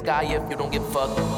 sky if you don't give a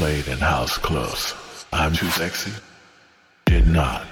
played in house clubs. I'm too sexy? Did not.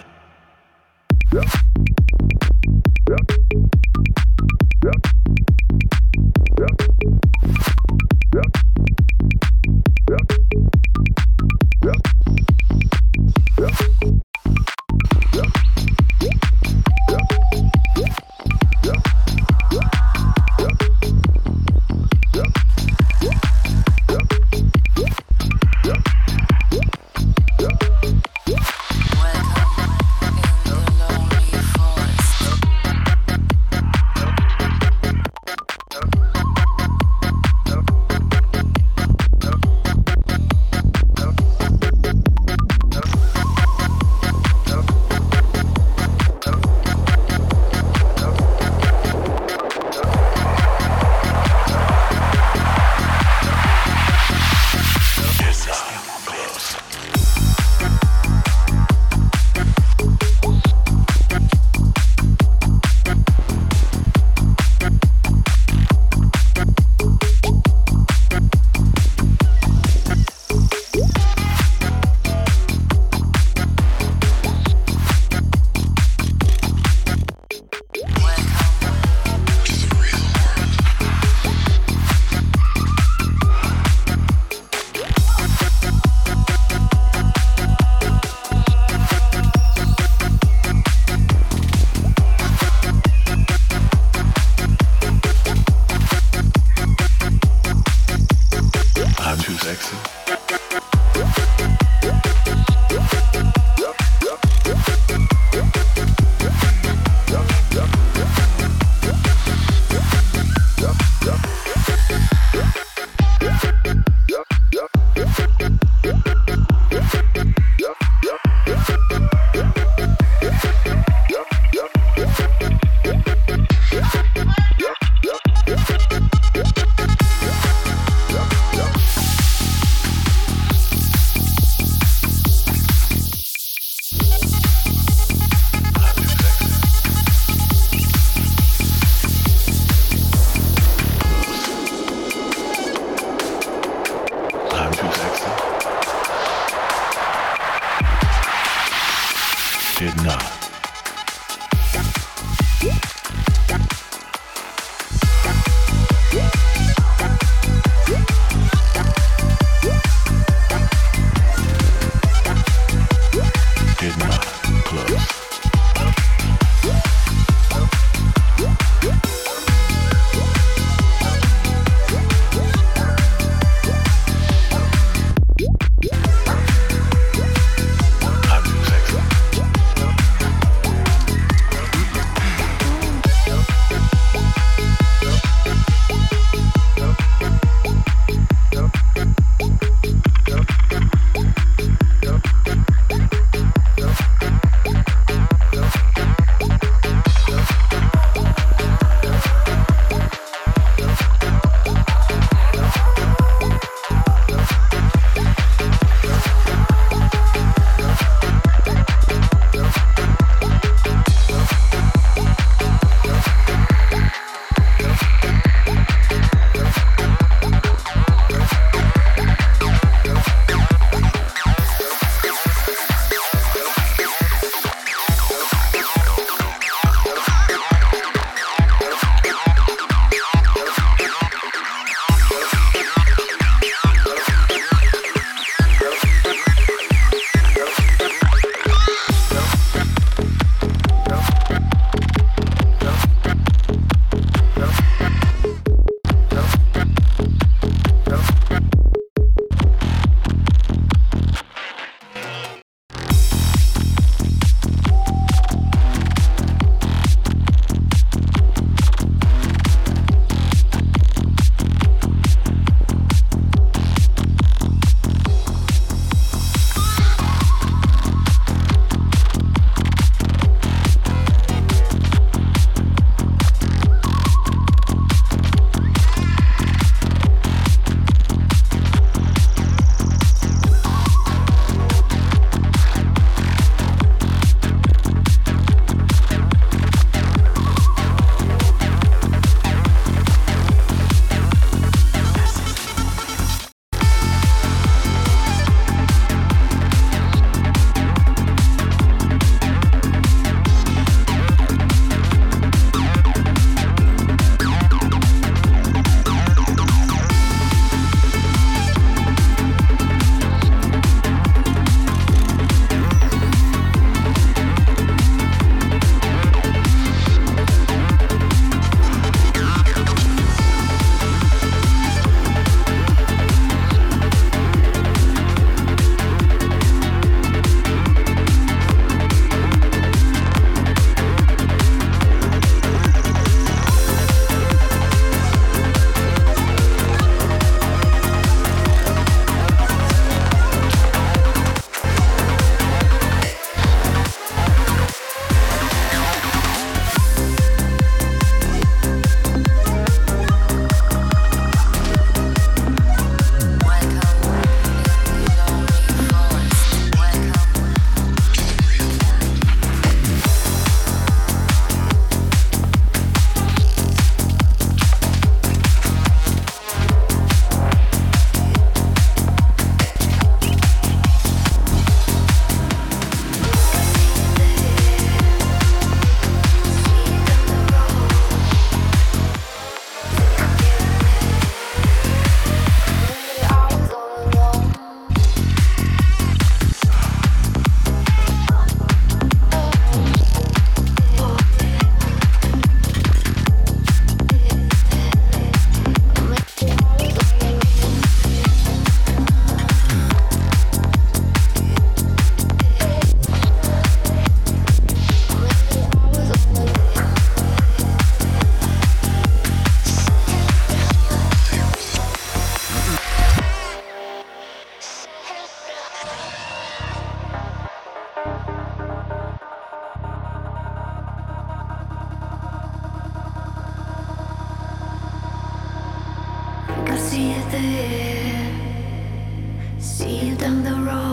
the road.